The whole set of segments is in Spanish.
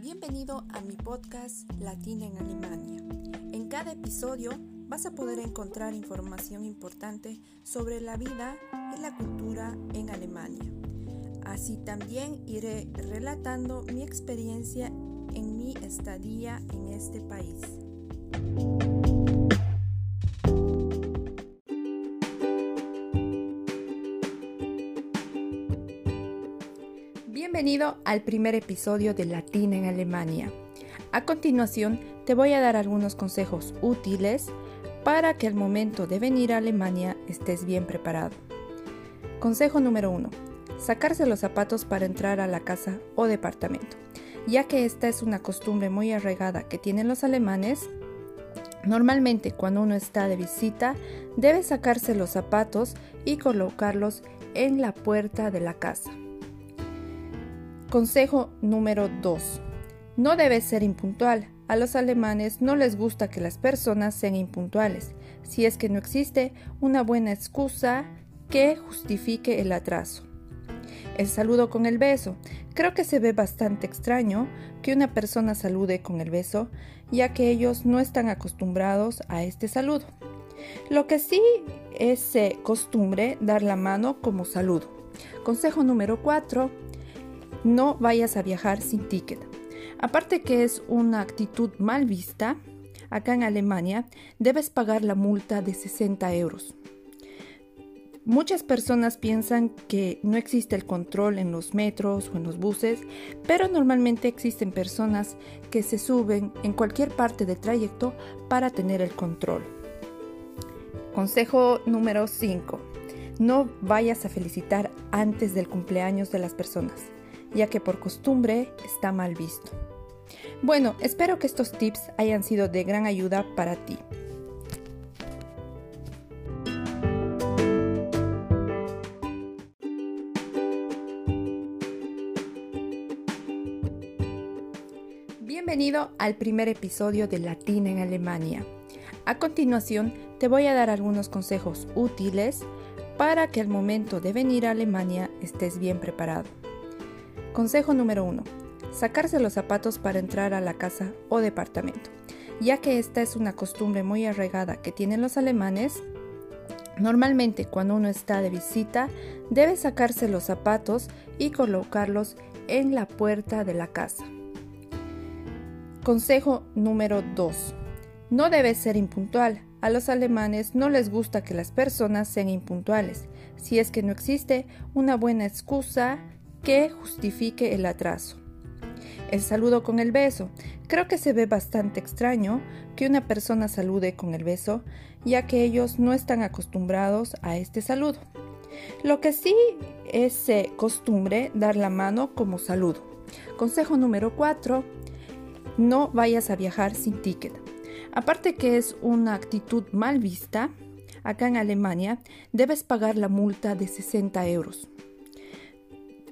Bienvenido a mi podcast Latina en Alemania. En cada episodio vas a poder encontrar información importante sobre la vida y la cultura en Alemania. Así también iré relatando mi experiencia en mi estadía en este país. Bienvenido al primer episodio de Latina en Alemania. A continuación te voy a dar algunos consejos útiles para que al momento de venir a Alemania estés bien preparado. Consejo número 1. Sacarse los zapatos para entrar a la casa o departamento. Ya que esta es una costumbre muy arraigada que tienen los alemanes, normalmente cuando uno está de visita debe sacarse los zapatos y colocarlos en la puerta de la casa. Consejo número 2. No debes ser impuntual. A los alemanes no les gusta que las personas sean impuntuales, si es que no existe una buena excusa que justifique el atraso. El saludo con el beso. Creo que se ve bastante extraño que una persona salude con el beso, ya que ellos no están acostumbrados a este saludo. Lo que sí es eh, costumbre dar la mano como saludo. Consejo número 4 no vayas a viajar sin ticket. Aparte que es una actitud mal vista, acá en Alemania debes pagar la multa de 60 euros. Muchas personas piensan que no existe el control en los metros o en los buses, pero normalmente existen personas que se suben en cualquier parte del trayecto para tener el control. Consejo número 5. No vayas a felicitar antes del cumpleaños de las personas ya que por costumbre está mal visto. Bueno, espero que estos tips hayan sido de gran ayuda para ti. Bienvenido al primer episodio de Latina en Alemania. A continuación te voy a dar algunos consejos útiles para que al momento de venir a Alemania estés bien preparado. Consejo número 1. Sacarse los zapatos para entrar a la casa o departamento. Ya que esta es una costumbre muy arraigada que tienen los alemanes, normalmente cuando uno está de visita debe sacarse los zapatos y colocarlos en la puerta de la casa. Consejo número 2. No debes ser impuntual. A los alemanes no les gusta que las personas sean impuntuales, si es que no existe una buena excusa que justifique el atraso. El saludo con el beso. Creo que se ve bastante extraño que una persona salude con el beso, ya que ellos no están acostumbrados a este saludo. Lo que sí es eh, costumbre dar la mano como saludo. Consejo número 4. No vayas a viajar sin ticket. Aparte que es una actitud mal vista, acá en Alemania debes pagar la multa de 60 euros.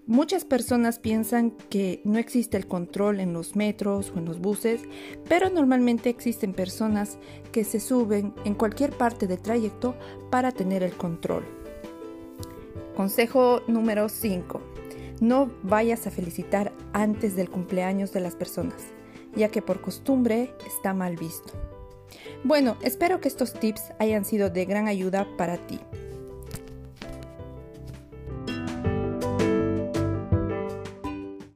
Muchas personas piensan que no existe el control en los metros o en los buses, pero normalmente existen personas que se suben en cualquier parte del trayecto para tener el control. Consejo número 5. No vayas a felicitar antes del cumpleaños de las personas, ya que por costumbre está mal visto. Bueno, espero que estos tips hayan sido de gran ayuda para ti.